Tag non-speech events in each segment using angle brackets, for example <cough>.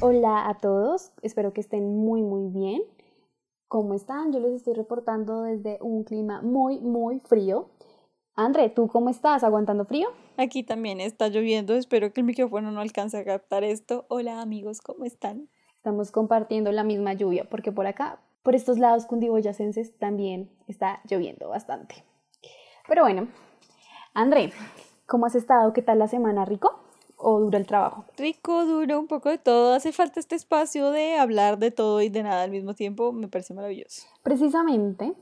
Hola a todos, espero que estén muy muy bien. ¿Cómo están? Yo les estoy reportando desde un clima muy muy frío. André, ¿tú cómo estás? ¿Aguantando frío? Aquí también está lloviendo, espero que el micrófono no alcance a captar esto. Hola amigos, ¿cómo están? Estamos compartiendo la misma lluvia porque por acá, por estos lados cundiboyacenses también está lloviendo bastante. Pero bueno, André, ¿cómo has estado? ¿Qué tal la semana? ¿Rico? ¿O dura el trabajo? Rico, duro, un poco de todo. Hace falta este espacio de hablar de todo y de nada al mismo tiempo. Me parece maravilloso. Precisamente,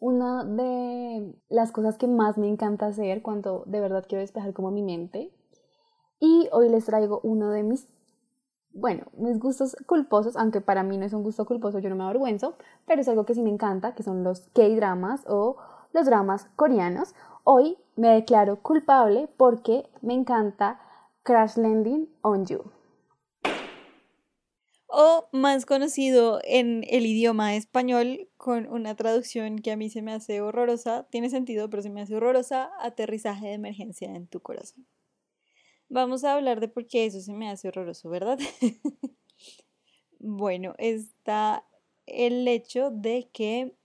una de las cosas que más me encanta hacer cuando de verdad quiero despejar como mi mente. Y hoy les traigo uno de mis, bueno, mis gustos culposos, aunque para mí no es un gusto culposo, yo no me avergüenzo, pero es algo que sí me encanta, que son los K-dramas o los dramas coreanos. Hoy me declaro culpable porque me encanta Crash Landing on You. O más conocido en el idioma español con una traducción que a mí se me hace horrorosa, tiene sentido, pero se me hace horrorosa, aterrizaje de emergencia en tu corazón. Vamos a hablar de por qué eso se me hace horroroso, ¿verdad? <laughs> bueno, está el hecho de que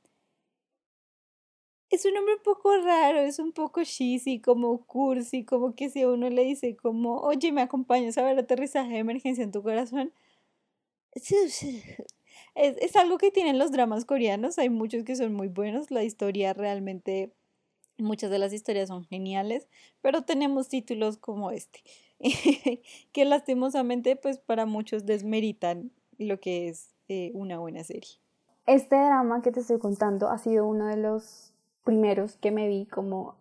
es un nombre un poco raro, es un poco cheesy, como cursi, como que si a uno le dice como, oye, me acompañas a ver aterrizaje de emergencia en tu corazón. <laughs> Es, es algo que tienen los dramas coreanos, hay muchos que son muy buenos, la historia realmente, muchas de las historias son geniales, pero tenemos títulos como este, <laughs> que lastimosamente pues para muchos desmeritan lo que es eh, una buena serie. Este drama que te estoy contando ha sido uno de los primeros que me vi como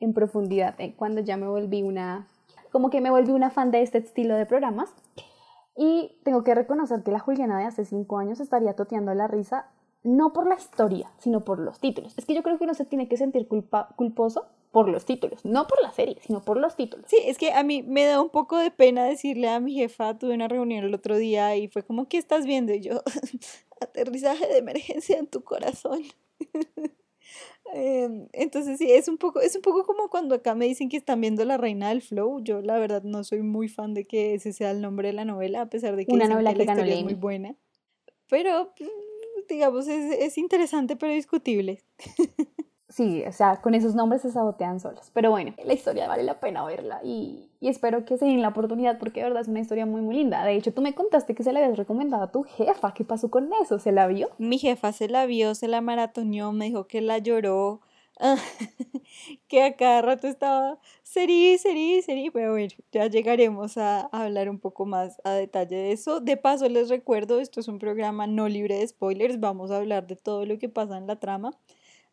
en profundidad eh, cuando ya me volví una, como que me volví una fan de este estilo de programas. Y tengo que reconocer que la Juliana de hace cinco años estaría toteando la risa, no por la historia, sino por los títulos. Es que yo creo que uno se tiene que sentir culpa, culposo por los títulos, no por la serie, sino por los títulos. Sí, es que a mí me da un poco de pena decirle a mi jefa, tuve una reunión el otro día y fue como, ¿qué estás viendo? Y yo, <laughs> aterrizaje de emergencia en tu corazón. <laughs> Em, entonces sí, es un poco, es un poco como cuando acá me dicen que están viendo La Reina del Flow. Yo la verdad no soy muy fan de que ese sea el nombre de la novela, a pesar de que, Una novela que, la historia es muy buena. Pero mm, digamos, es, es interesante pero discutible. <laughs> sí, o sea, con esos nombres se sabotean solos. Pero bueno, la historia vale la pena verla y, y espero que se den la oportunidad porque de verdad es una historia muy, muy linda. De hecho, tú me contaste que se la habías recomendado a tu jefa. ¿Qué pasó con eso? ¿Se la vio? Mi jefa se la vio, se la maratoneó, me dijo que la lloró. <laughs> que a cada rato estaba serí, serí, serí, pero bueno, ya llegaremos a, a, hablar un poco más a detalle de eso. De paso, les recuerdo, esto es un programa no libre de spoilers, vamos a hablar de todo lo que pasa en la trama.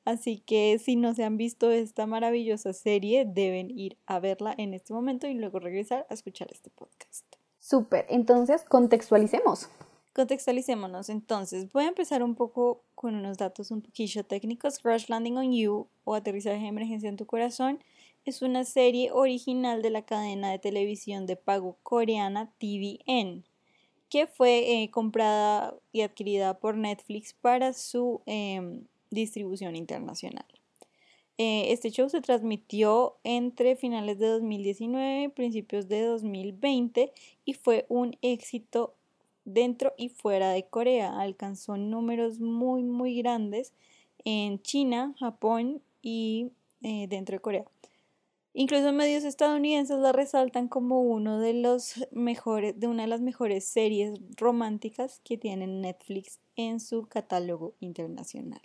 Así que si no se han visto esta maravillosa serie, deben ir a verla en este momento y luego regresar a escuchar este podcast. Súper, entonces contextualicemos. Contextualicémonos. Entonces, voy a empezar un poco con unos datos un poquillo técnicos. Crash Landing on You o Aterrizaje de Emergencia en tu Corazón es una serie original de la cadena de televisión de pago coreana TVN, que fue eh, comprada y adquirida por Netflix para su eh, distribución internacional. Eh, este show se transmitió entre finales de 2019 y principios de 2020 y fue un éxito dentro y fuera de Corea. Alcanzó números muy muy grandes en China, Japón y eh, dentro de Corea. Incluso medios estadounidenses la resaltan como uno de los mejores, de una de las mejores series románticas que tiene Netflix en su catálogo internacional.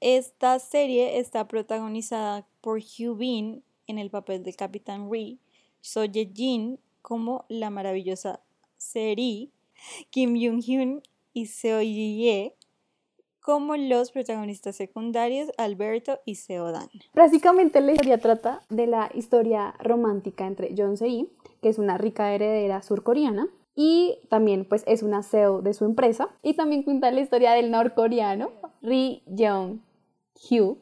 Esta serie está protagonizada por Hugh Bean en el papel del Capitán Ri, Soye Jin como la maravillosa Seri, Kim Jung-hyun y Seo Ye como los protagonistas secundarios Alberto y Seo Dan. Básicamente la historia trata de la historia romántica entre John Se que es una rica heredera surcoreana, y también pues es una CEO de su empresa y también cuenta la historia del norcoreano Ri Jong Hugh,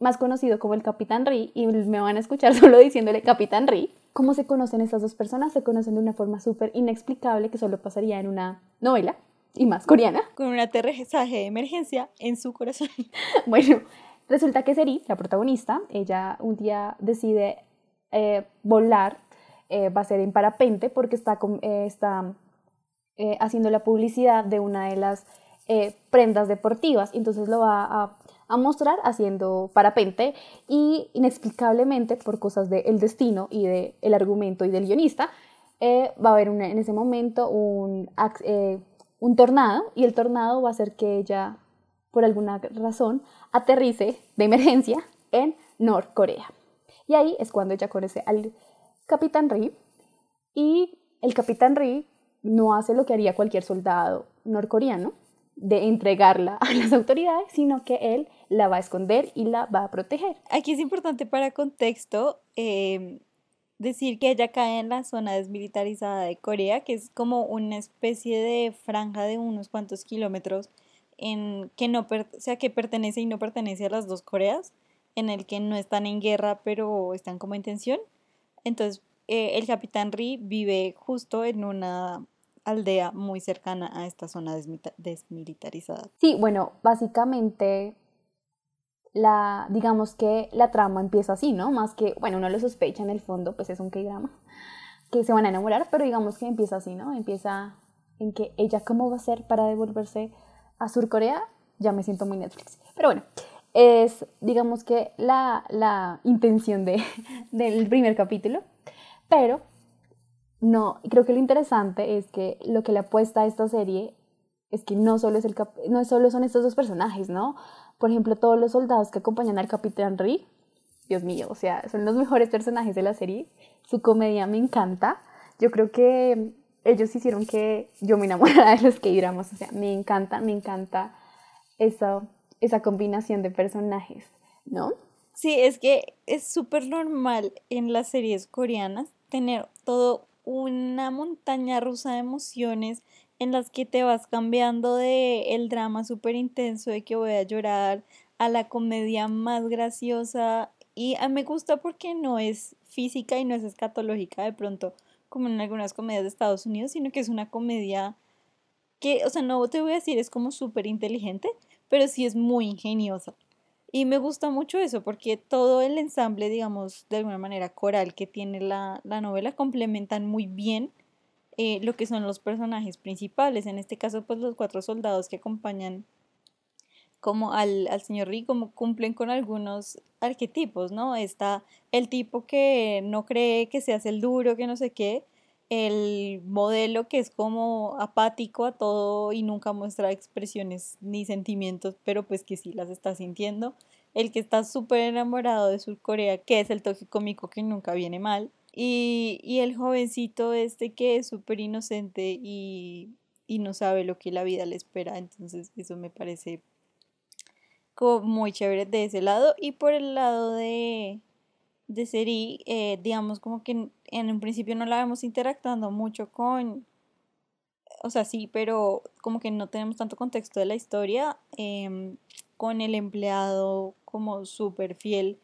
más conocido como el Capitán Ri, y me van a escuchar <laughs> solo diciéndole Capitán Ri. ¿Cómo se conocen estas dos personas? Se conocen de una forma súper inexplicable que solo pasaría en una novela, y más coreana. Con un aterrizaje de emergencia en su corazón. <laughs> bueno, Resulta que Seri, la protagonista, ella un día decide eh, volar, eh, va a ser en parapente porque está, eh, está haciendo la publicidad de una de las prendas deportivas, entonces lo va a, mostrar haciendo parapente y inexplicablemente por cosas del destino y del argumento y del guionista, va a haber en ese momento un, un tornado y el tornado va a hacer que ella, por alguna razón, aterrice de emergencia en Norcorea. Y ahí es cuando ella conoce al capitán Ri y el capitán Ri no hace lo que haría cualquier soldado norcoreano de entregarla a las autoridades, sino que él la va a esconder y la va a proteger. Aquí es importante para contexto em, decir que ella cae en la zona desmilitarizada de Corea, que es como una especie de franja de unos cuantos kilómetros en que no o sea que pertenece y no pertenece a las dos Coreas, en el que no están en guerra pero están como en tensión. Entonces eh, el capitán Ri vive justo en una aldea muy cercana a esta zona desmilitarizada. Sí, bueno, básicamente la, digamos que la trama empieza así, ¿no? Más que, bueno, uno lo sospecha en el fondo, pues es un K-drama, que se van a enamorar, pero digamos que empieza así, ¿no? Empieza en que ella cómo va a ser para devolverse a Surcorea, ya me siento muy Netflix. Pero bueno, es digamos que la, la intención de, <laughs> del primer capítulo, pero no, creo que lo interesante es que lo que le apuesta a esta serie es que no solo, es el no solo son estos dos personajes, ¿no? Por ejemplo, todos los soldados que acompañan al Capitán Ri, Dios mío, o sea, son los mejores personajes de la serie. Su comedia me encanta. Yo creo que ellos hicieron que yo me enamorara de los K-dramas. O sea, me encanta, me encanta esa, esa combinación de personajes, ¿no? Sí, es que es súper normal en las series coreanas tener todo una montaña rusa de emociones en las que te vas cambiando de el drama súper intenso de que voy a llorar a la comedia más graciosa y a, me gusta porque no es física y no es escatológica de pronto como en algunas comedias de Estados Unidos, sino que es una comedia que, o sea, no te voy a decir es como súper inteligente, pero sí es muy ingeniosa. Y me gusta mucho eso porque todo el ensamble, digamos, de alguna manera coral que tiene la, la novela complementan muy bien eh, lo que son los personajes principales. En este caso, pues los cuatro soldados que acompañan como al, al señor Ri, como cumplen con algunos arquetipos, ¿no? Está el tipo que no cree que se hace el duro, que no sé qué, el modelo que es como apático a todo y nunca muestra expresiones ni sentimientos, pero pues que sí las está sintiendo, el que está súper enamorado de Surcorea, que es el toque cómico que nunca viene mal, y, y el jovencito este que es súper inocente y, y no sabe lo que la vida le espera. Entonces eso me parece como muy chévere de ese lado. Y por el lado de, de Seri, eh, digamos como que en, un principio no la vemos interactuando mucho con... O sea, sí, pero como que no tenemos tanto contexto de la historia em, con el empleado como súper fiel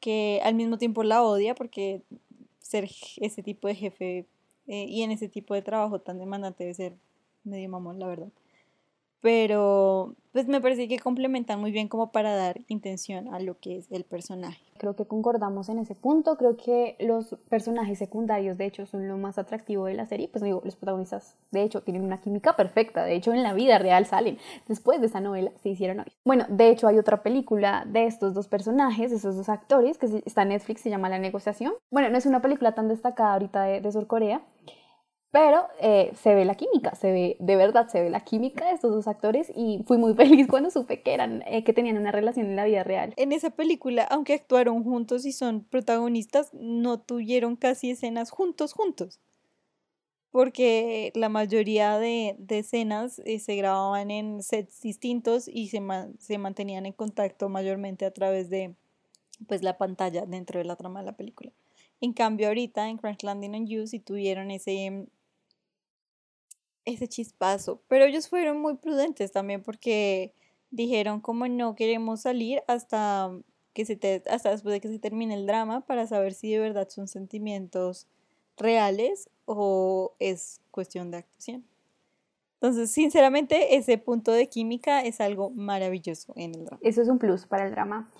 que al mismo tiempo la odia porque ser ese tipo de jefe eh, y en ese tipo de trabajo tan demandante debe ser medio mamón, la verdad pero pues me parece que complementan muy bien como para dar intención a lo que es el personaje. Creo que concordamos en ese punto, creo que los personajes secundarios de hecho son lo más atractivo de la serie, pues digo, los protagonistas de hecho tienen una química perfecta, de hecho en la vida real salen, después de esa novela se hicieron hoy. Bueno, de hecho hay otra película de estos dos personajes, de esos dos actores, que está en Netflix, se llama La negociación. Bueno, no es una película tan destacada ahorita de, de Sur Corea, pero eh, se ve la química, se ve, de verdad, se ve la química de estos dos actores y fui muy <laughs> feliz cuando supe que, eran, eh, que tenían una relación en la vida real. En esa película, aunque actuaron juntos y son protagonistas, no tuvieron casi escenas juntos, juntos. Porque la mayoría de, de escenas eh, se grababan en sets distintos y se, se mantenían en contacto mayormente a través de pues, la pantalla dentro de la trama de la película. En cambio, ahorita en Crash Landing on You sí tuvieron ese ese chispazo. Pero ellos fueron muy prudentes también porque dijeron como no queremos salir hasta que se hasta después de que se termine el drama para saber si de verdad son sentimientos reales o es cuestión de actuación. Entonces, sinceramente, ese punto de química es algo maravilloso en el drama. Eso es un plus para el drama.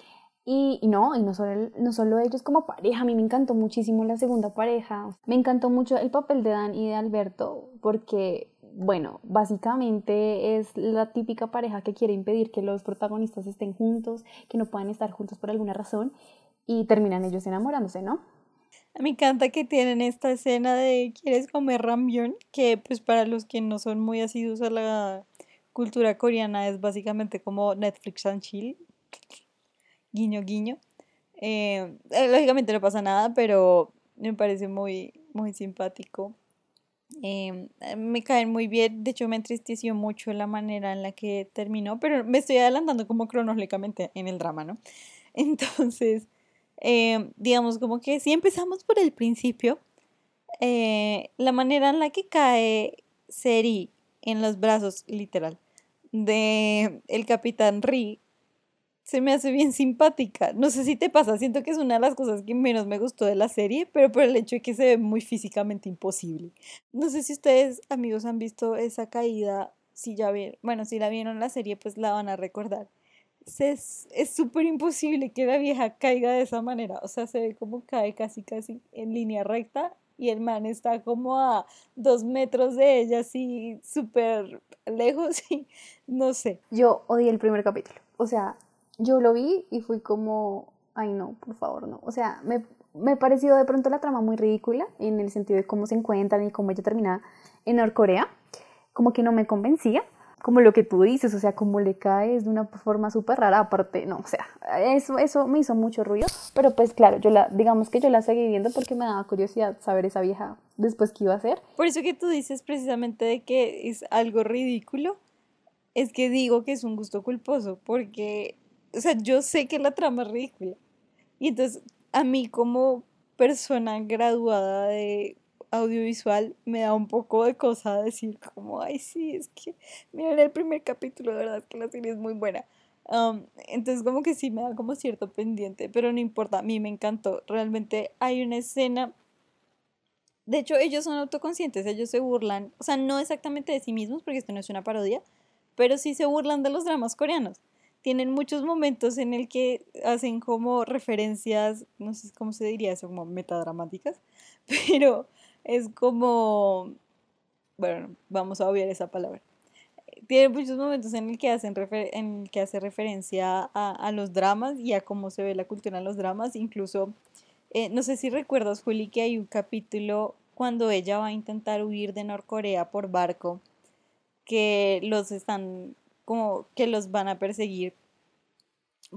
Y, no, y no solo, no solo ellos como pareja, a mí me encantó muchísimo la segunda pareja. Me encantó mucho el papel de Dan y de Alberto porque, bueno, básicamente es la típica pareja que quiere impedir que los protagonistas estén juntos, que no puedan estar juntos por alguna razón y terminan ellos enamorándose, ¿no? Me encanta que tienen esta escena de ¿quieres comer ramyun? Que pues para los que no son muy asiduos a la cultura coreana es básicamente como Netflix and chill. Guiño, guiño. Eh, eh, lógicamente no pasa nada, pero me parece muy, muy simpático. Eh, me caen muy bien, de hecho me entristeció mucho la manera en la que terminó, pero me estoy adelantando como cronológicamente en el drama, ¿no? <laughs> Entonces, eh, digamos como que si empezamos por el principio, eh, la manera en la que cae Seri en los brazos, literal, de el capitán Ri, se me hace bien simpática. No sé si te pasa, siento que es una de las cosas que menos me gustó de la serie, pero por el hecho de que se ve muy físicamente imposible. No sé si ustedes, amigos, han visto esa caída, si ya vieron, bueno, si la vieron la serie, pues la van a recordar es súper imposible que la vieja caiga de esa manera. O sea, se ve como cae casi, casi en línea recta y el man está como a dos metros de ella, así súper lejos <laughs> y no sé. Yo odié el primer capítulo. O sea, yo lo vi y fui como, ay no, por favor, no. O sea, me, me pareció de pronto la trama muy ridícula en el sentido de cómo se encuentran y cómo ella termina en Norcorea. Como que no me convencía como lo que tú dices, o sea, como le caes de una forma súper rara, aparte, no, o sea, eso, eso me hizo mucho ruido, pero pues claro, yo la, digamos que yo la seguí viendo porque me daba curiosidad saber esa vieja después qué iba a hacer. Por eso que tú dices precisamente de que es algo ridículo, es que digo que es un gusto culposo, porque, o sea, yo sé que la trama es ridícula, y entonces a mí como persona graduada de audiovisual me da un poco de cosa decir como, ay, sí, es que, miren el primer capítulo, de verdad que la serie es muy buena. entonces como que sí me da como cierto pendiente, pero no importa, a mí me encantó. Realmente hay una escena, de hecho ellos son autoconscientes, ellos se burlan, o sea, no exactamente de sí mismos, porque esto no es una parodia, pero sí se burlan de los dramas coreanos. Tienen muchos momentos en el que hacen como referencias, no sé cómo se diría eso, como metadramáticas, <laughs> pero es como, bueno, vamos a obviar esa palabra. Tiene muchos momentos en el que, hacen en el que hace referencia a, los dramas y a cómo se ve la cultura en los dramas. Incluso, eh, no sé si recuerdas, Juli, que hay un capítulo cuando ella va a intentar huir de Norcorea por barco, que los están, como que los van a perseguir,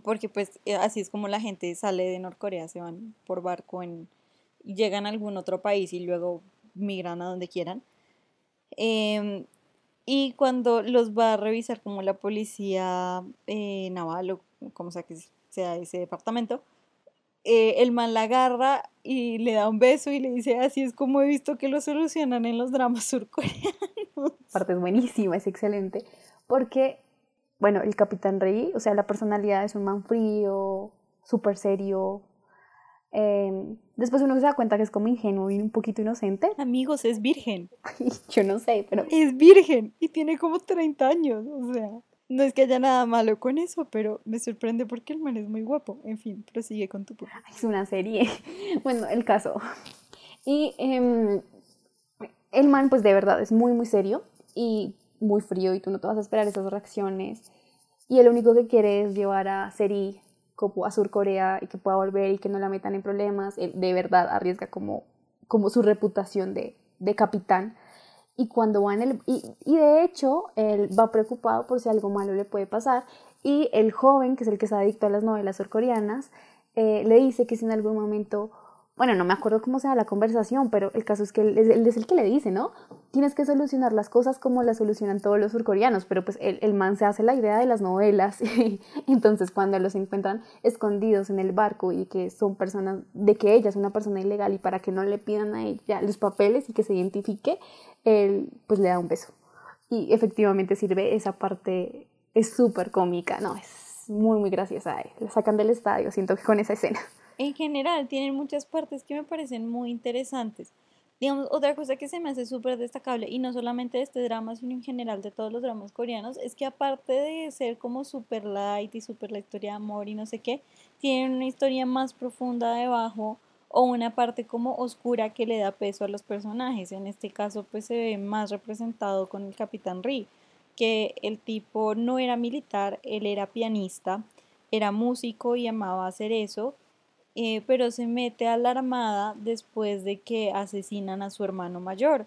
porque pues eh, así es como la gente sale de Norcorea, se van por barco en, llegan a algún otro país y luego migran a donde quieran. Em, y cuando los va a revisar como la policía eh, naval o como sea que sea ese departamento, eh, el man la agarra y le da un beso y le dice, así es como he visto que lo solucionan en los dramas surcoreanos. Parte es buenísima, es excelente, porque, bueno, el Capitán Rey, o sea, la personalidad es un man frío, súper serio, Em, después uno se da cuenta que es como ingenuo y un poquito inocente. <laughs> Amigos, es virgen. Yo no sé, pero... Es virgen y tiene como 30 años, o sea... No es que haya nada malo con eso, pero me sorprende porque el man es muy guapo. En fin, prosigue con tu punto. Es una serie. <laughs> Bueno, el caso. Y em, el man, pues de verdad, es muy, muy serio y muy frío y tú no te vas a esperar esas reacciones. Y el único que quiere es llevar a Seri a Sur Corea y que pueda volver y que no la metan en problemas, de verdad arriesga como, como su reputación de, de capitán. Y cuando va el... Y, y, de hecho, él va preocupado por si algo malo le puede pasar. Y el joven, que es el que está adicto a las novelas surcoreanas, eh, le dice que si en algún momento bueno, no me acuerdo cómo sea la conversación, pero el caso es que él, es el que le dice, ¿no? Tienes que solucionar las cosas como las solucionan todos los surcoreanos, pero pues el, el man se hace la idea de las novelas, <laughs> y entonces cuando los encuentran escondidos en el barco y que son personas, de que ella es una persona ilegal y para que no le pidan a ella los papeles y que se identifique, él pues le da un beso. Y efectivamente sirve esa parte, es súper cómica, no, es muy, muy graciosa. La sacan del estadio, siento que con esa escena en general tienen muchas partes que me parecen muy interesantes. Digamos, otra cosa que se me hace súper destacable, y no solamente de este drama, sino en general de todos los dramas coreanos, es que aparte de ser como super light y super la historia de amor y no sé qué, tienen una historia más profunda debajo o una parte como oscura que le da peso a los personajes. En este caso, pues se ve más representado con el Capitán Ri, que el tipo no era militar, él era pianista, era músico y amaba hacer eso, eh, pero se mete a la armada después de que asesinan a su hermano mayor.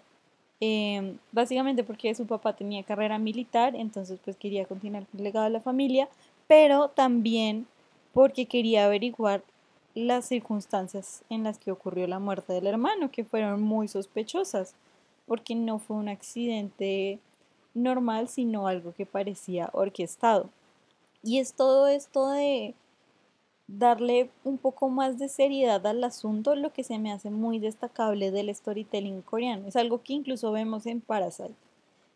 Em, básicamente porque su papá tenía carrera militar, entonces pues quería continuar con el legado de la familia, pero también porque quería averiguar las circunstancias en las que ocurrió la muerte del hermano, que fueron muy sospechosas, porque no fue un accidente normal, sino algo que parecía orquestado. Y es todo esto de darle un poco más de seriedad al asunto, lo que se me hace muy destacable del storytelling coreano. Es algo que incluso vemos en Parasite.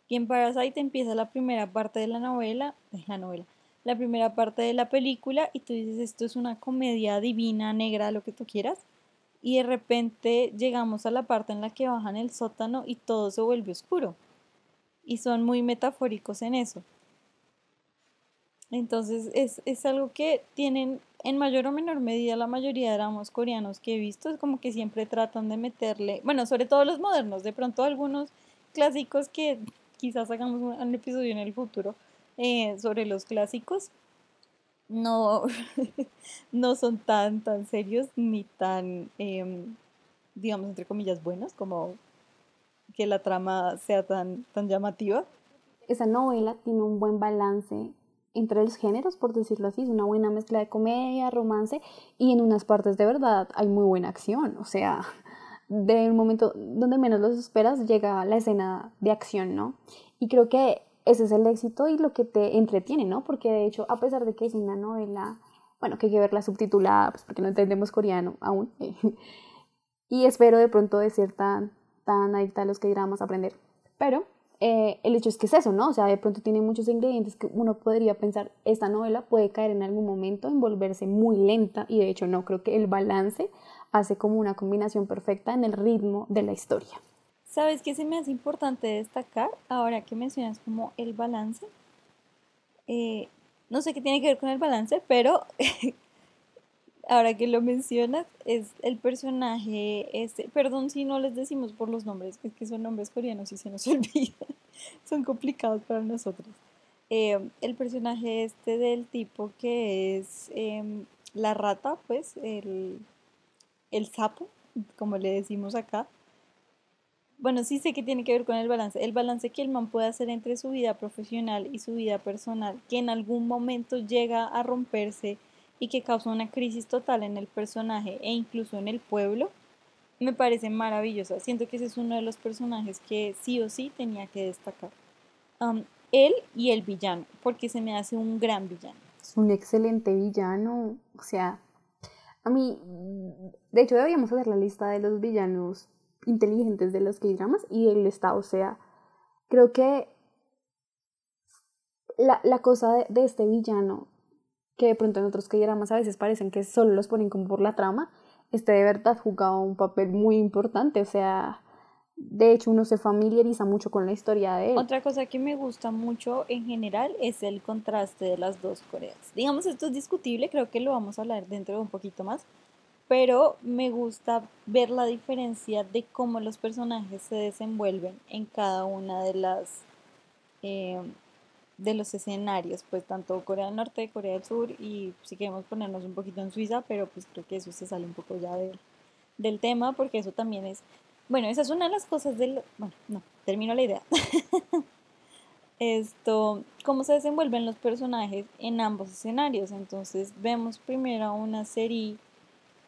Y en Parasite empieza la primera parte de la novela, es la novela, la primera parte de la película y tú dices, esto es una comedia divina, negra, lo que tú quieras. Y de repente llegamos a la parte en la que bajan el sótano y todo se vuelve oscuro. Y son muy metafóricos en eso. Entonces es, es, algo que tienen en mayor o menor medida la mayoría de dramas coreanos que he visto, es como que siempre tratan de meterle, bueno, sobre todo los modernos, de pronto algunos clásicos que quizás hagamos un, episodio en el futuro eh, sobre los clásicos, no, <laughs> no son tan, tan serios ni tan, em, digamos, entre comillas, buenos como que la trama sea tan, tan llamativa. Esa novela tiene un buen balance entre los géneros, por decirlo así, es una buena mezcla de comedia, romance y en unas partes de verdad hay muy buena acción, o sea, de un momento donde menos los esperas llega la escena de acción, ¿no? Y creo que ese es el éxito y lo que te entretiene, ¿no? Porque de hecho, a pesar de que es una novela, bueno, que hay que verla subtitulada, pues porque no entendemos coreano aún, <laughs> y espero de pronto de ser tan, tan adicta a los que dramas aprender, pero eh, el hecho es que es eso, ¿no? O sea, de pronto tiene muchos ingredientes que uno podría pensar, esta novela puede caer en algún momento en volverse muy lenta y de hecho no, creo que el balance hace como una combinación perfecta en el ritmo de la historia. ¿Sabes qué se me hace importante destacar ahora que mencionas como el balance? Eh, no sé qué tiene que ver con el balance, pero <laughs> ahora que lo mencionas, es el personaje, este, perdón si no les decimos por los nombres, es que son nombres coreanos y se nos <laughs> olvidan, son complicados para nosotros. Eh, el personaje este del tipo que es em, la rata, pues, el, el sapo, como le decimos acá. Bueno, sí sé que tiene que ver con el balance. El balance que el man puede hacer entre su vida profesional y su vida personal, que en algún momento llega a romperse y que causa una crisis total en el personaje e incluso en el pueblo, me parece maravillosa. Siento que ese es uno de los personajes que sí o sí tenía que destacar. él y el villano, porque se me hace un gran villano. Es un excelente villano, o sea, a mí, de hecho deberíamos hacer la lista de los villanos inteligentes de los K-dramas y él está, o sea, creo que la, la cosa de este villano que de pronto en otros que más a veces parecen que solo los ponen como por la trama, este de verdad jugaba un papel muy importante, o sea, de hecho uno se familiariza mucho con la historia de él. Otra cosa que me gusta mucho en general es el contraste de las dos Coreas. Digamos, esto es discutible, creo que lo vamos a hablar dentro de un poquito más, pero me gusta ver la diferencia de cómo los personajes se desenvuelven en cada una de las... Eh, de los escenarios, pues tanto Corea del Norte, Corea del Sur y si queremos ponernos un poquito en Suiza, pero pues creo que eso se sale un poco ya del, del tema porque eso también es, bueno, esa es una de las cosas del, bueno, no, termino la idea. <laughs> Esto, cómo se desenvuelven los personajes en ambos escenarios. Entonces vemos primero una serie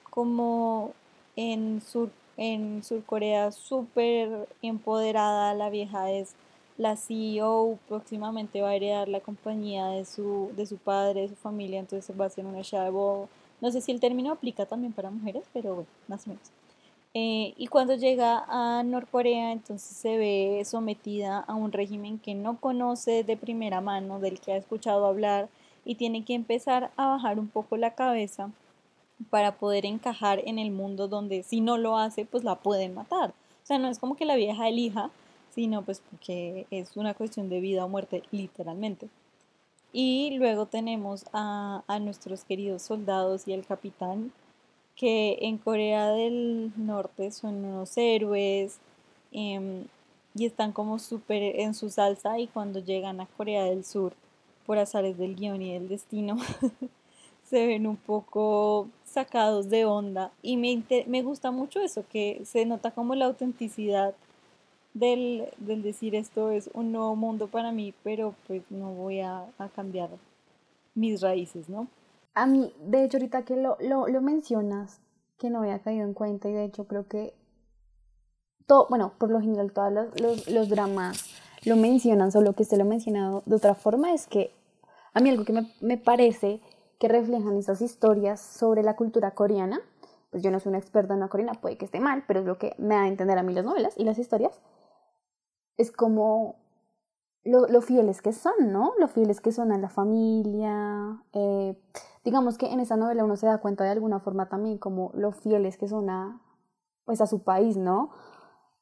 como en Sur, en Sur Corea súper empoderada, la vieja es la CEO próximamente va a heredar la compañía de su, de su padre, de su familia, entonces va a ser una shadow. No sé si el término aplica también para mujeres, pero bueno, más o menos. Eh, y cuando llega a Norcorea, entonces se ve sometida a un régimen que no conoce de primera mano, del que ha escuchado hablar, y tiene que empezar a bajar un poco la cabeza para poder encajar en el mundo donde si no lo hace, pues la pueden matar. O sea, no es como que la vieja elija, sino pues porque es una cuestión de vida o muerte literalmente. Y luego tenemos a, a nuestros queridos soldados y el capitán, que en Corea del Norte son unos héroes em, y están como súper en su salsa y cuando llegan a Corea del Sur, por azares del guion y del destino, <laughs> se ven un poco sacados de onda y me, me gusta mucho eso, que se nota como la autenticidad del, decir esto es un nuevo mundo para mí, pero pues no voy a, cambiar mis raíces, ¿no? A mí, de hecho, ahorita que lo, lo, lo mencionas, que no había caído en cuenta y de hecho creo que todo, bueno, por lo general todos los, los, dramas lo mencionan, solo que este lo ha mencionado de otra forma, es que a mí algo que me, me parece que reflejan esas historias sobre la cultura coreana, pues yo no soy una experta en la coreana, puede que esté mal, pero es lo que me da a entender a mí las novelas y las historias, es como lo, lo, fieles que son, ¿no? Lo fieles que son a la familia. Eh, digamos que en esa novela uno se da cuenta de alguna forma también como lo fieles que son a, pues a su país, ¿no?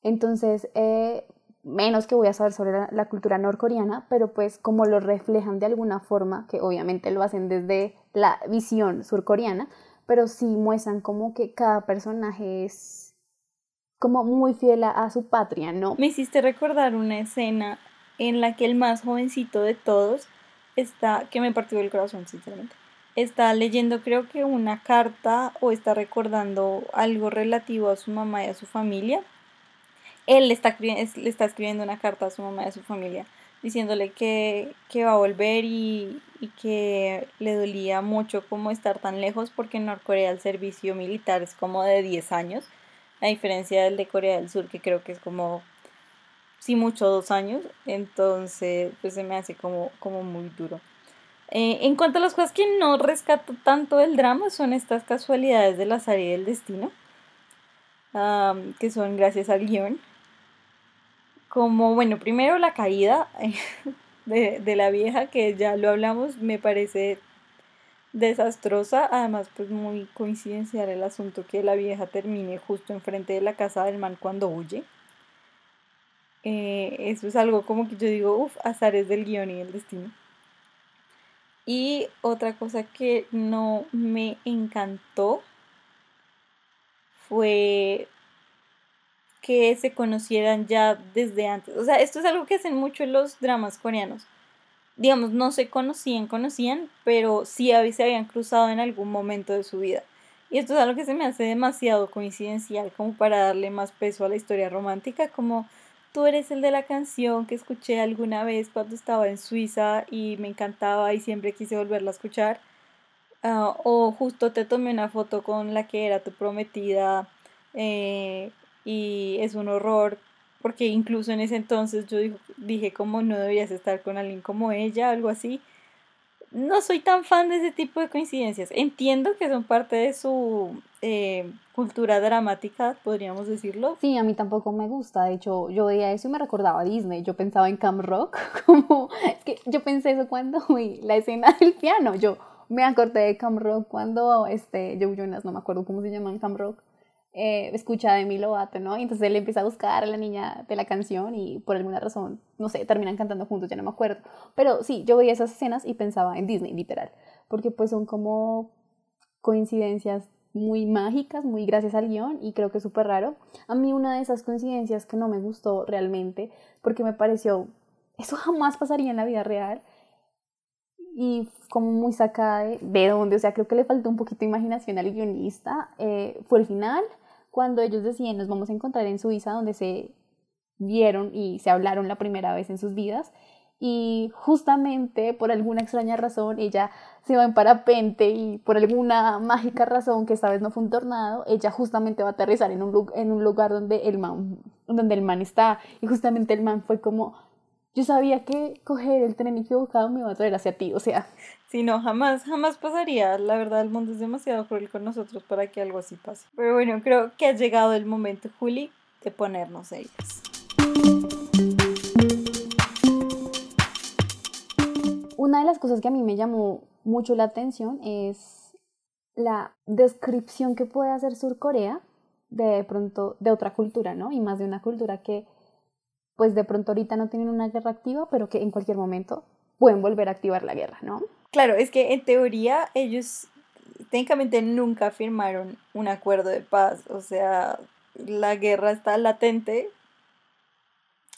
Entonces, eh, menos que voy a saber sobre la, cultura norcoreana, pero pues como lo reflejan de alguna forma, que obviamente lo hacen desde la visión surcoreana, pero sí muestran como que cada personaje es como muy fiel a, su patria, ¿no? Me hiciste recordar una escena en la que el más jovencito de todos está, que me partió el corazón, sinceramente, está leyendo creo que una carta o está recordando algo relativo a su mamá y a su familia. Él le está, le está escribiendo una carta a su mamá y a su familia diciéndole que, que va a volver y, y, que le dolía mucho como estar tan lejos porque en Norcorea el servicio militar es como de 10 años a diferencia del de Corea del Sur, que creo que es como, sí mucho, dos años, entonces pues se me hace como, como muy duro. Eh, en cuanto a las cosas que no rescato tanto del drama, son estas casualidades de la serie del destino, que son gracias al guion. Como, bueno, primero la caída <laughs> de, de la vieja, que ya lo hablamos, me parece desastrosa, además pues muy coincidencial el asunto que la vieja termine justo enfrente de la casa del man cuando huye. Eh, eso es algo como que yo digo, uff, azares del guion y del destino. Y otra cosa que no me encantó fue que se conocieran ya desde antes. O sea, esto es algo que hacen mucho los dramas coreanos digamos, no se conocían, conocían, pero sí se habían cruzado en algún momento de su vida. Y esto es algo que se me hace demasiado coincidencial como para darle más peso a la historia romántica, como tú eres el de la canción que escuché alguna vez cuando estaba en Suiza y me encantaba y siempre quise volverla a escuchar. Ah, o justo te tomé una foto con la que era tu prometida eh, y es un horror porque incluso en ese entonces yo dije como no deberías estar con alguien como ella, algo así. No soy tan fan de ese tipo de coincidencias. Entiendo que son parte de su eh, cultura dramática, podríamos decirlo. Sí, a mí tampoco me gusta. De hecho, yo veía eso y me recordaba a Disney. Yo pensaba en Cam Rock, <laughs> como es que yo pensé eso cuando vi la escena del piano. Yo me acordé de Cam Rock cuando este Joe Jonas, no me acuerdo cómo se llama Cam Rock, eh, escucha de Demi Lovato, ¿no? Y entonces él empieza a buscar a la niña de la canción y por alguna razón, no sé, terminan cantando juntos, ya no me acuerdo. Pero sí, yo veía esas escenas y pensaba en Disney, literal, porque pues son como coincidencias muy mágicas, muy gracias al guion y creo que es súper raro. A mí una de esas coincidencias que no me gustó realmente, porque me pareció, eso jamás pasaría en la vida real, y como muy sacada de, de dónde, o sea, creo que le faltó un poquito de imaginación al guionista, eh, fue el final, cuando ellos decían nos vamos a encontrar en Suiza, donde se vieron y se hablaron la primera vez en sus vidas. Y justamente por alguna extraña razón ella se va en parapente y por alguna mágica razón que esta vez no fue un tornado, ella justamente va a aterrizar en un, en un lugar donde el, man, donde el man está. Y justamente el man fue como, yo sabía que coger el tren equivocado me iba a traer hacia ti, o sea. Sí, no, jamás, jamás pasaría. La verdad, el mundo es demasiado cruel con nosotros para que algo así pase. Pero bueno, creo que ha llegado el momento, Juli, de ponernos ellas. Una de las cosas que a mí me llamó mucho la atención es la descripción que puede hacer Sur Corea de pronto de otra cultura, ¿no? Y más de una cultura que pues de pronto ahorita no tienen una guerra activa, pero que en cualquier momento pueden volver a activar la guerra, ¿no? Claro, es que en teoría ellos técnicamente nunca firmaron un acuerdo de paz, o sea, la guerra está latente,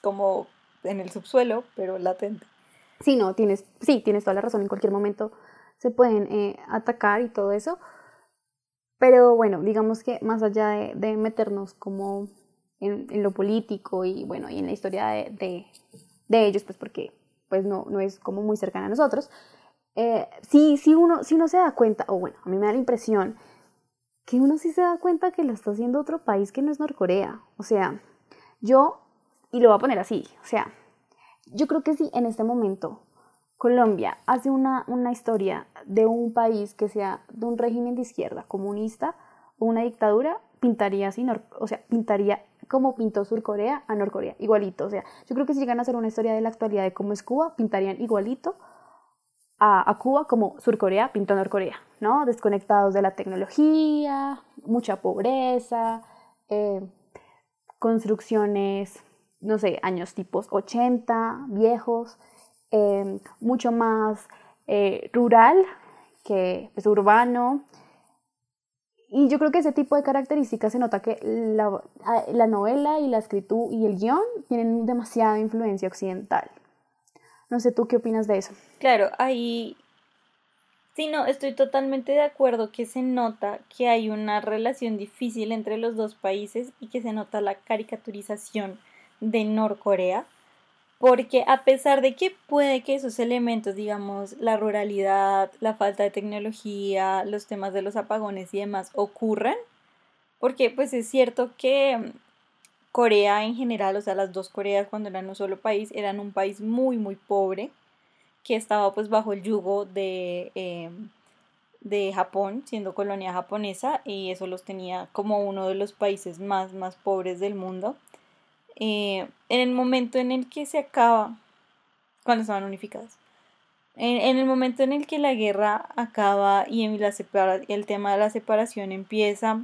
como en el subsuelo, pero latente. Sí, no, tienes, sí, tienes toda la razón, en cualquier momento se pueden eh, atacar y todo eso, pero bueno, digamos que más allá de, meternos como en, lo político y bueno, y en la historia de, de, ellos, pues porque pues no, no es como muy cercana a nosotros, eh, sí, sí, uno, si uno se da cuenta, o bueno, a mí me da la impresión que uno sí se da cuenta que lo está haciendo otro país que no es Norcorea. O sea, yo, y lo voy a poner así, o sea, yo creo que sí, en este momento Colombia hace una, una historia de un país que sea de un régimen de izquierda, comunista o una dictadura, pintaría así, o sea, pintaría como pintó Surcorea a Norcorea, igualito. O sea, yo creo que si llegan a hacer una historia de la actualidad de cómo es Cuba, pintarían igualito a, Cuba como Surcorea pintó Norcorea, ¿no? Desconectados de la tecnología, mucha pobreza, eh, construcciones, no sé, años tipos 80, viejos, eh, mucho más eh, rural que pues, urbano. Y yo creo que ese tipo de características se nota que la, la novela y la escritura y el guion tienen demasiada influencia occidental. No sé tú qué opinas de eso. Claro, ahí sí, no, estoy totalmente de acuerdo que se nota que hay una relación difícil entre los dos países y que se nota la caricaturización de Norcorea, porque a pesar de que puede que esos elementos, digamos, la ruralidad, la falta de tecnología, los temas de los apagones y demás ocurran, porque pues es cierto que Corea en general, o sea, las dos Coreas cuando eran un solo país, eran un país muy, muy pobre, que estaba pues bajo el yugo de, em, de Japón, siendo colonia japonesa, y eso los tenía como uno de los países más, más pobres del mundo. Eh, en el momento en el que se acaba, cuando estaban unificados, en, el momento en el que la guerra acaba y la el tema de la separación empieza,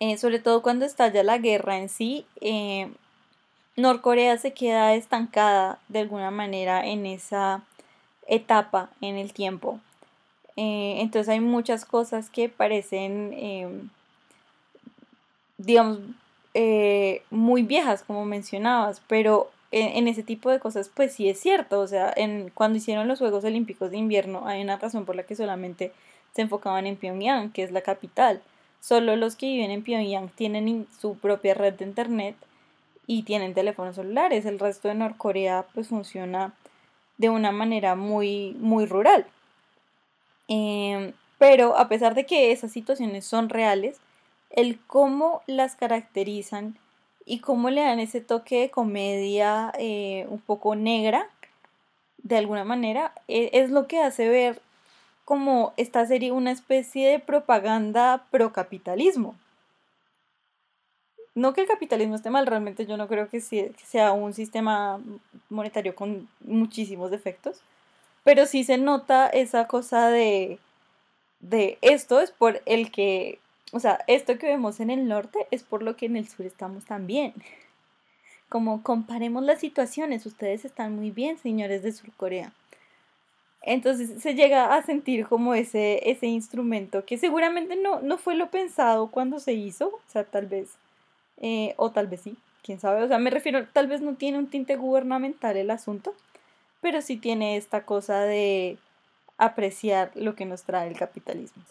eh, sobre todo cuando estalla la guerra en sí, eh, Norcorea se queda estancada de alguna manera en esa etapa en el tiempo. Eh, entonces hay muchas cosas que parecen, em, digamos, muy viejas, como mencionabas, pero en, ese tipo de cosas, pues sí es cierto. O sea, en, cuando hicieron los Juegos Olímpicos de Invierno, hay una razón por la que solamente se enfocaban en Pyongyang, que es la capital. Solo los que viven en Pyongyang tienen su propia red de internet y tienen teléfonos celulares. El resto de Norcorea pues funciona de una manera muy, muy rural. Em, pero a pesar de que esas situaciones son reales, el cómo las caracterizan y cómo le dan ese toque de comedia eh, un poco negra, de alguna manera, e, es lo que hace ver como esta serie una especie de propaganda pro capitalismo. No que el capitalismo esté mal, realmente yo no creo que sea un sistema monetario con muchísimos defectos, pero sí se nota esa cosa de, de esto es por el que, o sea, esto que vemos en el norte es por lo que en el sur estamos también. Como comparemos las situaciones, ustedes están muy bien, señores de Surcorea. Entonces se llega a sentir como ese, ese instrumento que seguramente no, no fue lo pensado cuando se hizo, o sea, tal vez, eh, o tal vez sí, quién sabe, o sea, me refiero, tal vez no tiene un tinte gubernamental el asunto, pero sí tiene esta cosa de apreciar lo que nos trae el capitalismo.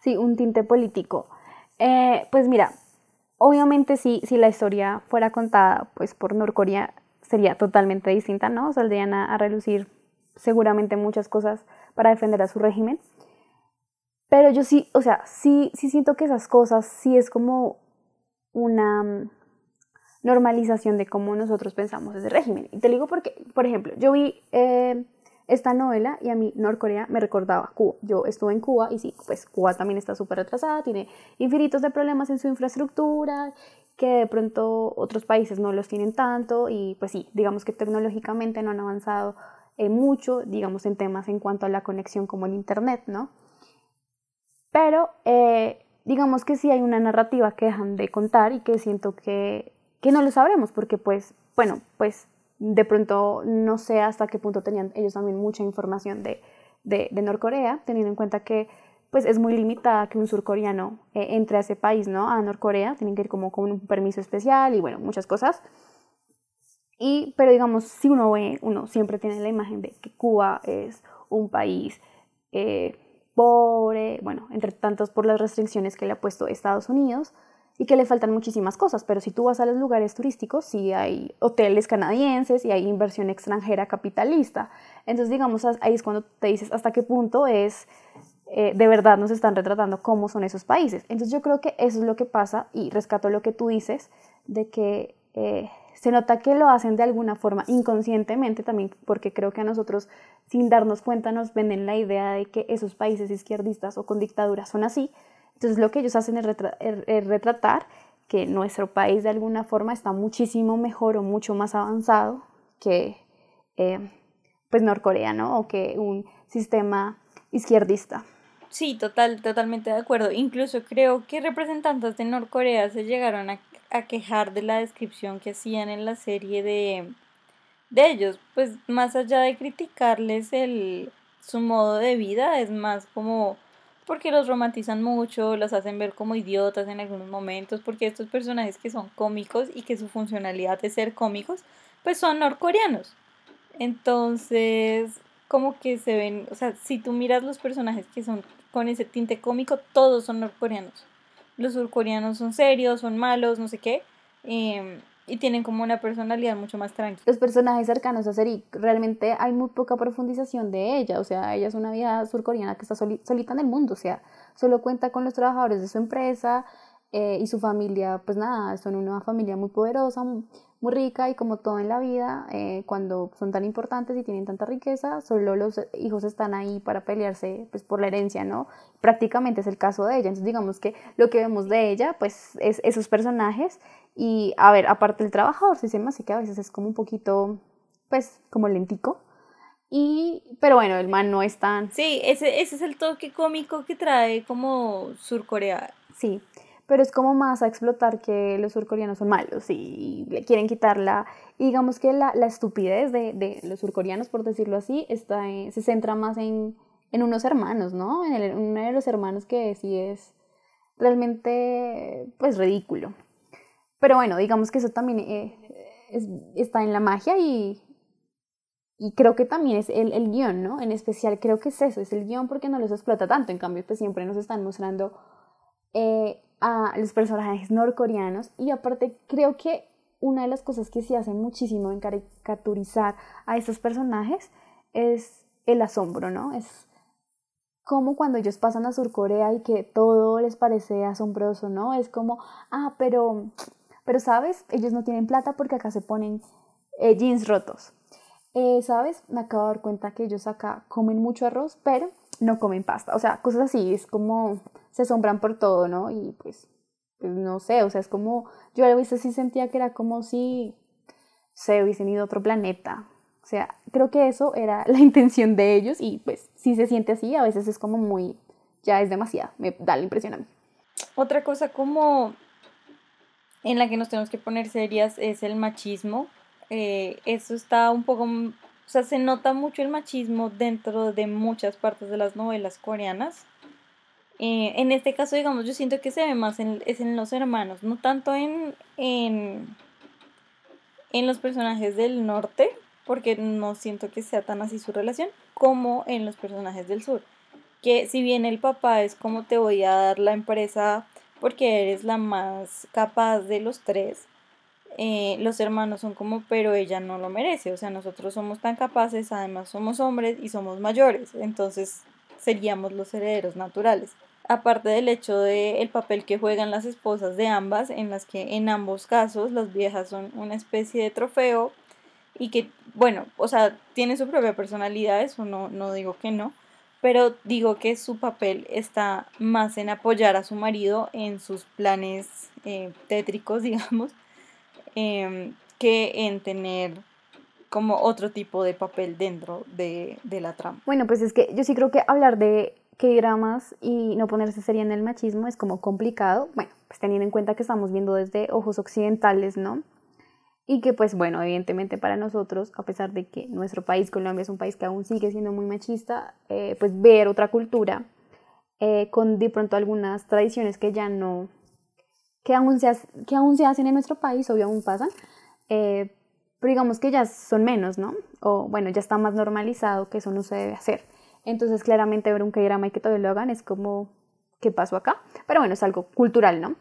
Sí, un tinte político. Eh, pues mira, obviamente sí, si la historia fuera contada pues por Norcorea sería totalmente distinta, ¿no? Saldrían a relucir seguramente muchas cosas para defender a su régimen. Pero yo sí, o sea, sí, sí siento que esas cosas sí es como una mm, normalización de cómo nosotros pensamos ese régimen. Y te digo porque, por ejemplo, yo vi eh, esta novela y a mí Norcorea me recordaba Cuba. Yo estuve en Cuba y sí, pues Cuba también está súper retrasada, tiene infinitos de problemas en su infraestructura, que de pronto otros países no los tienen tanto y pues sí, digamos que tecnológicamente no han avanzado eh, mucho, digamos, en temas en cuanto a la conexión como el Internet, ¿no? Pero, eh, digamos que sí hay una narrativa que dejan de contar y que siento que, que no lo sabremos, porque pues, bueno, pues de pronto no sé hasta qué punto tenían ellos también mucha información de, de, de Norcorea, teniendo en cuenta que pues es muy limitada que un surcoreano eh, entre a ese país, ¿no? A Norcorea, tienen que ir como con un permiso especial y bueno, muchas cosas. Y, pero digamos, si uno ve, uno siempre tiene la imagen de que Cuba es un país eh, pobre, bueno, entre tantos por las restricciones que le ha puesto Estados Unidos y que le faltan muchísimas cosas, pero si tú vas a los lugares turísticos, sí hay hoteles canadienses y hay inversión extranjera capitalista. Entonces, digamos, ahí es cuando te dices hasta qué punto es eh, de verdad nos están retratando cómo son esos países. Entonces yo creo que eso es lo que pasa y rescato lo que tú dices de que eh, se nota que lo hacen de alguna forma inconscientemente también porque creo que a nosotros sin darnos cuenta nos venden la idea de que esos países izquierdistas o con dictaduras son así. Entonces lo que ellos hacen es, retratar que nuestro país de alguna forma está muchísimo mejor o mucho más avanzado que eh, pues Norcorea, ¿no? O que un sistema izquierdista. Sí, total, totalmente de acuerdo. Incluso creo que representantes de Norcorea se llegaron a, quejar de la descripción que hacían en la serie de, de ellos. Pues más allá de criticarles el, su modo de vida, es más como porque los romantizan mucho, los hacen ver como idiotas en algunos momentos, porque estos personajes que son cómicos y que su funcionalidad es ser cómicos, pues son norcoreanos. Entonces, como que se ven, o sea, si tú miras los personajes que son con ese tinte cómico, todos son norcoreanos. Los surcoreanos son serios, son malos, no sé qué, em, y tienen como una personalidad mucho más tranquila. Los personajes cercanos a Seri, realmente hay muy poca profundización de ella, o sea, ella es una vida surcoreana que está solita en el mundo, o sea, solo cuenta con los trabajadores de su empresa eh, y su familia, pues nada, son una familia muy poderosa, muy rica y como todo en la vida, eh, cuando son tan importantes y tienen tanta riqueza, solo los hijos están ahí para pelearse pues, por la herencia, ¿no? Prácticamente es el caso de ella. Entonces digamos que lo que vemos de ella pues es esos personajes y a ver, aparte del trabajador, sí se me hace que a veces es como un poquito pues como lentico. Y, pero bueno, el man no es tan... Sí, ese, ese es el toque cómico que trae como Surcorea. Sí, pero es como más a explotar que los surcoreanos son malos y le quieren quitarla. Y digamos que la, la estupidez de, de, los surcoreanos, por decirlo así, está se centra más en, en unos hermanos, ¿no? En, el, uno de los hermanos que sí es realmente, pues, ridículo. Pero bueno, digamos que eso también eh, está en la magia y, y creo que también es el, el guion, ¿no? En especial creo que es eso, es el guion porque no los explota tanto. En cambio, pues siempre nos están mostrando... Eh, a los personajes norcoreanos y aparte creo que una de las cosas que se hace muchísimo en caricaturizar a estos personajes es el asombro, ¿no? Es como cuando ellos pasan a Surcorea y que todo les parece asombroso, ¿no? Es como, ah, pero, pero sabes, ellos no tienen plata porque acá se ponen eh, jeans rotos. Eh, ¿Sabes? Me acabo de dar cuenta que ellos acá comen mucho arroz, pero no comen pasta. O sea, cosas así, es como se asombran por todo, ¿no? Y pues, pues no sé, o sea, es como, yo a veces sí sentía que era como si se hubiesen ido a otro planeta. O sea, creo que eso era <laughs> la intención de ellos y pues si se siente así, a veces es como muy, ya es demasiado, me da la impresión a mí. Otra cosa como en la que nos tenemos que poner serias es el machismo. Eh, eso está un poco o sea, se nota mucho el machismo dentro de muchas partes de las novelas coreanas. Eh, en este caso, digamos, yo siento que se ve más en, es en los hermanos, no tanto en, en, en los personajes del norte, porque no siento que sea tan así su relación, como en los personajes del sur. Que si bien el papá es como te voy a dar la empresa porque eres la más capaz de los tres, eh, los hermanos son como, pero ella no lo merece, o sea, nosotros somos tan capaces, además somos hombres y somos mayores, entonces seríamos los herederos naturales. Aparte del hecho de el papel que juegan las esposas de ambas, en las que en ambos casos las viejas son una especie de trofeo y que, bueno, o sea, tiene su propia personalidad, eso no, no digo que no, pero digo que su papel está más en apoyar a su marido en sus planes eh, tétricos, <laughs> digamos, Em, que en tener como otro tipo de papel dentro de, de, la trama. Bueno, pues es que yo sí creo que hablar de que dramas y no ponerse seria en el machismo es como complicado, bueno, pues teniendo en cuenta que estamos viendo desde ojos occidentales, ¿no? Y que pues bueno, evidentemente para nosotros, a pesar de que nuestro país, Colombia, es un país que aún sigue siendo muy machista, eh, pues ver otra cultura eh, con de pronto algunas tradiciones que ya no, que aún se, que aún se hacen en nuestro país, obvio aún pasan, eh, pero digamos que ya son menos, ¿no? O bueno, ya está más normalizado que eso no se debe hacer. Entonces claramente ver un K-drama y que todavía lo hagan es como, ¿qué pasó acá? Pero bueno, es algo cultural, ¿no?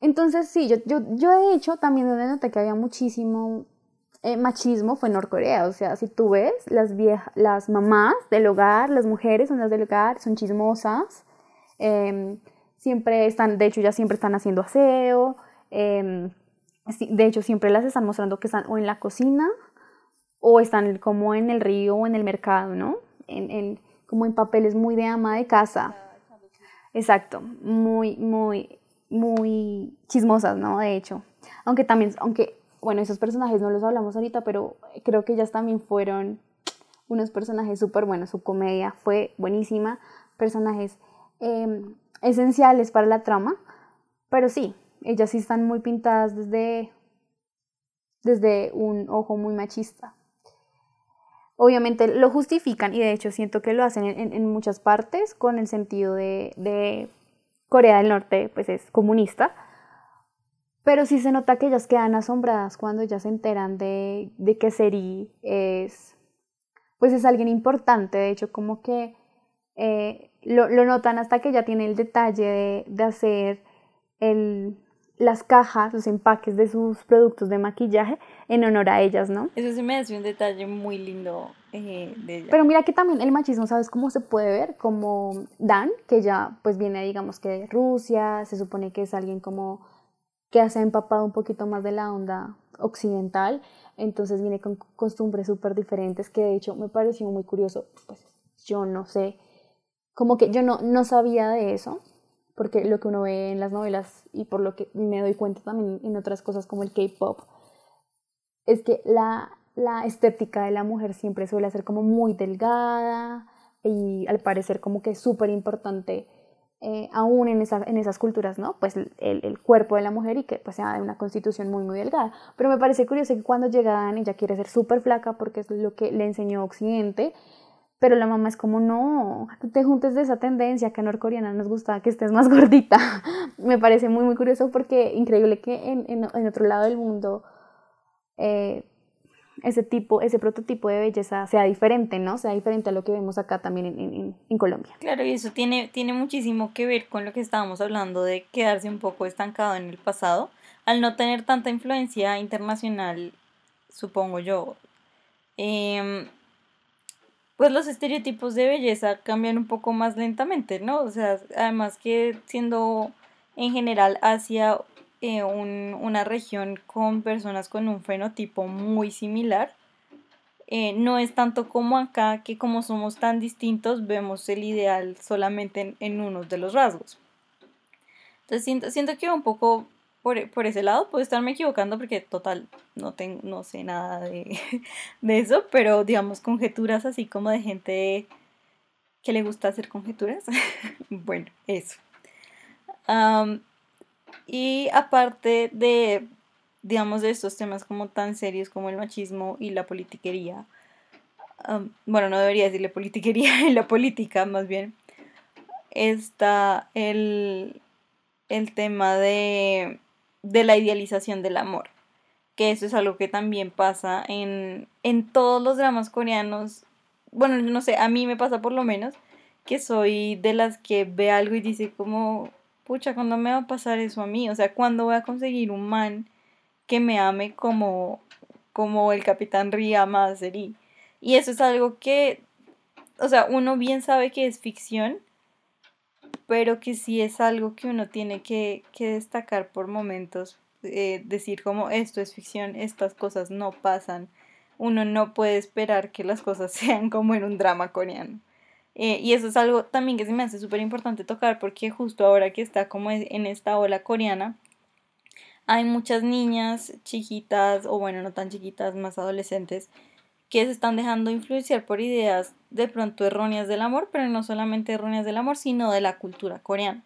Entonces sí, yo, yo, yo de hecho también noté que había muchísimo eh, machismo fue en Norcorea. O sea, si tú ves, las, viejas, las mamás del hogar, las mujeres son las del hogar, son chismosas. Em, siempre están, de hecho, ya siempre están haciendo aseo. Em, de hecho, siempre las están mostrando que están o en la cocina o están como en el río o en el mercado, ¿no? En, en, como en papeles muy de ama de casa. Exacto, muy, muy, muy chismosas, ¿no? De hecho. Aunque también, aunque bueno, esos personajes no los hablamos ahorita, pero creo que ellas también fueron unos personajes súper buenos, su comedia fue buenísima, personajes em, esenciales para la trama, pero sí, ellas sí están muy pintadas desde, desde un ojo muy machista. Obviamente lo justifican y de hecho siento que lo hacen en, muchas partes con el sentido de, de Corea del Norte, pues es comunista, pero sí se nota que ellas quedan asombradas cuando ya se enteran de, de que Seri es, pues es alguien importante. De hecho, como que eh, lo, lo, notan hasta que ya tiene el detalle de, de hacer el, las cajas, los empaques de sus productos de maquillaje en honor a ellas, ¿no? Eso se me hace un detalle muy lindo eh, de ella. Pero mira que también el machismo, ¿sabes cómo se puede ver? Como Dan, que ya pues viene digamos que de Rusia, se supone que es alguien como que se ha empapado un poquito más de la onda occidental, entonces viene con costumbres súper diferentes que de hecho me pareció muy curioso, pues yo no sé, como que yo no, no sabía de eso, porque lo que uno ve en las novelas y por lo que me doy cuenta también en otras cosas como el K-Pop, es que la, la estética de la mujer siempre suele ser como muy delgada y al parecer como que es súper importante eh, aún en, en esas culturas, ¿no? Pues el, el, cuerpo de la mujer y que pues sea de una constitución muy, muy delgada. Pero me parece curioso que cuando llegan ella quiere ser súper flaca porque es lo que le enseñó Occidente, pero la mamá es como, no, te juntes de esa tendencia que a norcoreana nos gusta que estés más <laughs> gordita. me parece muy, muy curioso porque increíble que en, en, en otro lado del mundo... Eh, ese tipo, ese prototipo de belleza sea diferente, ¿no? Sea diferente a lo que vemos acá también en, en, en, Colombia. Claro, y eso tiene, tiene muchísimo que ver con lo que estábamos hablando de quedarse un poco estancado en el pasado, al no tener tanta influencia internacional, supongo yo. Eh, pues los estereotipos de belleza cambian un poco más lentamente, ¿no? O sea, además que siendo en general Asia eh, una región con personas con un fenotipo muy similar. Eh, no es tanto como acá, que como somos tan distintos, vemos el ideal solamente en, en uno de los rasgos. Entonces siento, siento que un poco por, por, ese lado, puedo estarme equivocando porque total no, tengo, no sé nada de, <laughs> de, eso, pero digamos conjeturas así como de gente que le gusta hacer conjeturas. <laughs> bueno, eso. Y aparte de, digamos, de estos temas como tan serios como el machismo y la politiquería, bueno, no debería decirle politiquería <laughs> y la política más bien, está el, el tema de, de la idealización del amor, que eso es algo que también pasa en, en todos los dramas coreanos, bueno, no sé, a mí me pasa por lo menos, que soy de las que ve algo y dice como, pucha, ¿cuándo me va a pasar eso a mí? O sea, ¿cuándo voy a conseguir un man que me ame como, como el capitán Ria ama a Seri? Y eso es algo que, o sea, uno bien sabe que es ficción, pero que sí es algo que uno tiene que, que destacar por momentos, eh, decir como esto es ficción, estas cosas no pasan, uno no puede esperar que las cosas <laughs> sean como en un drama coreano. Eh, y eso es algo también que se me hace súper importante tocar porque justo ahora que está como en esta ola coreana, hay muchas niñas chiquitas, o bueno, no tan chiquitas, más adolescentes, que se están dejando influenciar por ideas de pronto erróneas del amor, pero no solamente erróneas del amor, sino de la cultura coreana.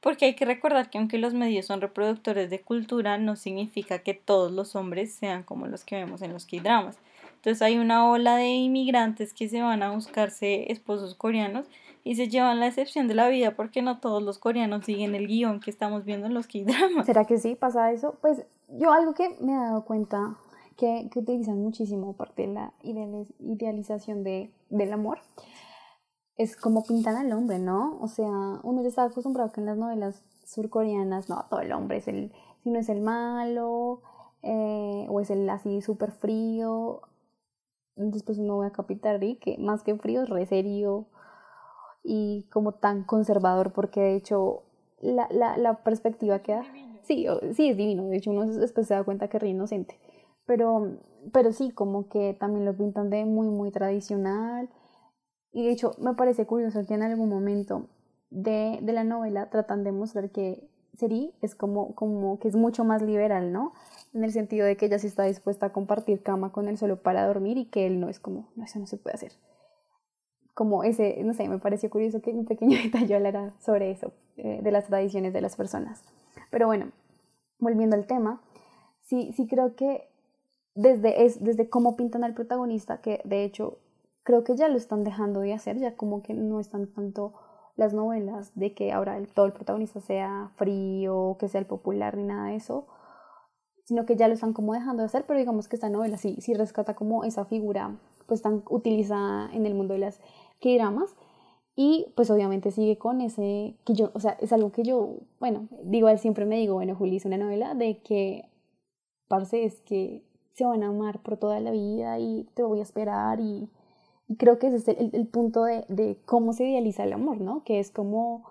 Porque hay que recordar que aunque los medios son reproductores de cultura, no significa que todos los hombres sean como los que vemos en los K-dramas. Entonces hay una ola de inmigrantes que se van a buscarse esposos coreanos y se llevan la excepción de la vida porque no todos los coreanos siguen el guion que estamos viendo en los K-dramas. ¿Será que sí pasa eso? Pues yo algo que me he dado cuenta que, utilizan muchísimo, aparte de la idealización de, del amor, es como pintan al hombre, ¿no? O sea, uno ya está acostumbrado que en las novelas surcoreanas, no, todo el hombre es el, si no es el malo, eh, o es el así súper frío, después uno ve a Capital que más que frío es re serio y como tan conservador, porque de hecho la, la, la perspectiva que da, sí, sí es divino, de hecho uno después se da cuenta que es re inocente, pero, pero sí, como que también lo pintan de muy, muy tradicional. Y de hecho, me parece curioso que en algún momento de, de la novela tratan de mostrar que Seri es como, como que es mucho más liberal, ¿no? En el sentido de que ella sí está dispuesta a compartir cama con él solo para dormir y que él no es como, no, eso no se puede hacer. Como ese, no sé, me pareció curioso que un pequeño <laughs> detalle hablara sobre eso, eh, de las tradiciones de las personas. Pero bueno, volviendo al tema, sí, sí creo que desde, es, desde cómo pintan al protagonista, que de hecho creo que ya lo están dejando de hacer, ya como que no están tanto las novelas de que ahora el, todo el protagonista sea frío, que sea el popular ni nada de eso, sino que ya lo están como dejando de hacer, pero digamos que esta novela sí, sí rescata como esa figura pues tan utilizada en el mundo de las K-dramas y pues obviamente sigue con ese que yo, o sea, es algo que yo, bueno, digo, él siempre me digo, bueno, Juli hizo una novela de que, parce, es que se van a amar por toda la vida y te voy a esperar y, creo que ese es el, el punto de, de, cómo se idealiza el amor, ¿no? Que es como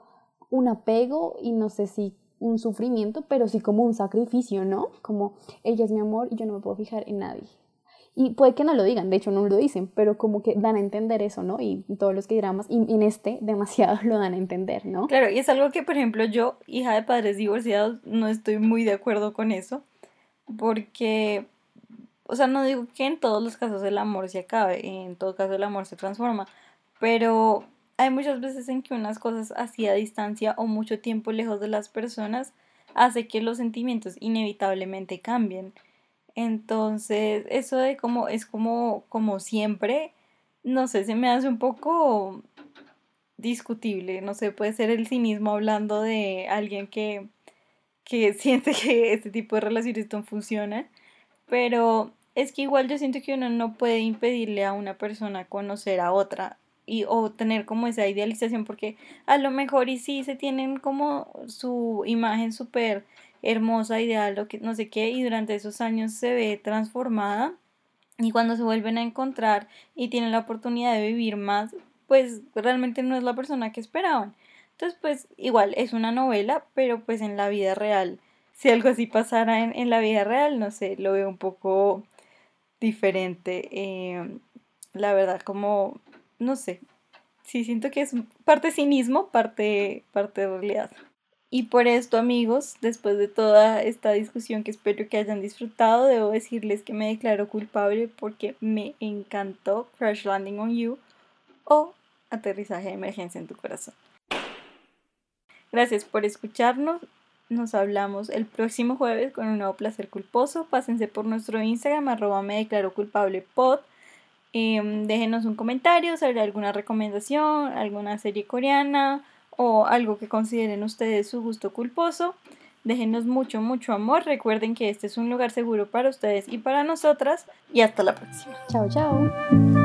un apego y no sé si un sufrimiento, pero sí como un sacrificio, ¿no? Como ella es mi amor y yo no me puedo fijar en nadie. Y puede que no lo digan, de hecho no lo dicen, pero como que dan a entender eso, ¿no? Y todos los que dramas, y en este demasiado <laughs> lo dan a entender, ¿no? Claro, y es algo que, por ejemplo, yo, hija de padres divorciados, no estoy muy de acuerdo con eso, porque o sea, no digo que en todos los casos el amor se acabe, en todo caso el amor se transforma, pero hay muchas veces en que unas cosas así a distancia o mucho tiempo lejos de las personas hace que los sentimientos inevitablemente cambien. Entonces, eso de como es como como siempre, no sé, se me hace un poco discutible, no sé, puede ser el cinismo hablando de alguien que que <laughs> siente que este tipo de relaciones funcionan, pero es que igual yo siento que uno no puede impedirle a una persona conocer a otra y o tener como esa idealización porque a lo mejor y sí se tienen como su imagen súper hermosa, ideal, lo que no sé qué, y durante esos años se ve transformada y cuando se vuelven a encontrar y tienen la oportunidad de vivir más, pues realmente no es la persona que esperaban. Entonces, pues igual es una novela, pero pues en la vida real, si algo así pasara en, en la vida real, no sé, lo veo un poco diferente. Em, la verdad, como, no sé, sí siento que es parte cinismo, parte, parte realidad. Y por esto, amigos, después de toda esta discusión que espero que hayan disfrutado, debo decirles que me declaro culpable porque me encantó Crash Landing on You o Aterrizaje de Emergencia en tu Corazón. Gracias por escucharnos. Nos hablamos el próximo jueves con un nuevo placer culposo. Pásense por nuestro Instagram, arroba me declaro culpable pod. Em, déjenos un comentario sobre alguna recomendación, alguna serie coreana o algo que consideren ustedes su gusto culposo. Déjenos mucho, mucho amor. Recuerden que este es un lugar seguro para ustedes y para nosotras. Y hasta la próxima. Chao, chao.